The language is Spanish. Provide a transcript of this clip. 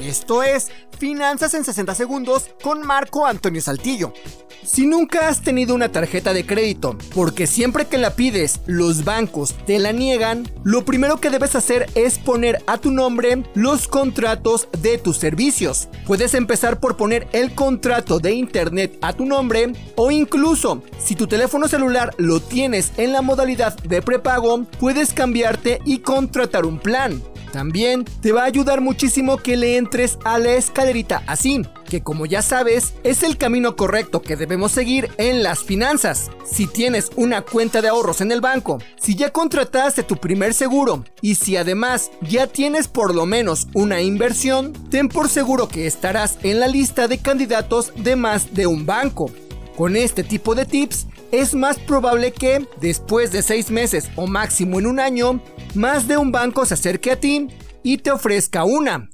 Esto es Finanzas en 60 Segundos con Marco Antonio Saltillo. Si nunca has tenido una tarjeta de crédito, porque siempre que la pides los bancos te la niegan, lo primero que debes hacer es poner a tu nombre los contratos de tus servicios. Puedes empezar por poner el contrato de internet a tu nombre o incluso si tu teléfono celular lo tienes en la modalidad de prepago, puedes cambiarte y contratar un plan. También te va a ayudar muchísimo que le entres a la escalerita así, que como ya sabes es el camino correcto que debemos seguir en las finanzas. Si tienes una cuenta de ahorros en el banco, si ya contrataste tu primer seguro y si además ya tienes por lo menos una inversión, ten por seguro que estarás en la lista de candidatos de más de un banco. Con este tipo de tips es más probable que, después de seis meses o máximo en un año, más de un banco se acerque a ti y te ofrezca una.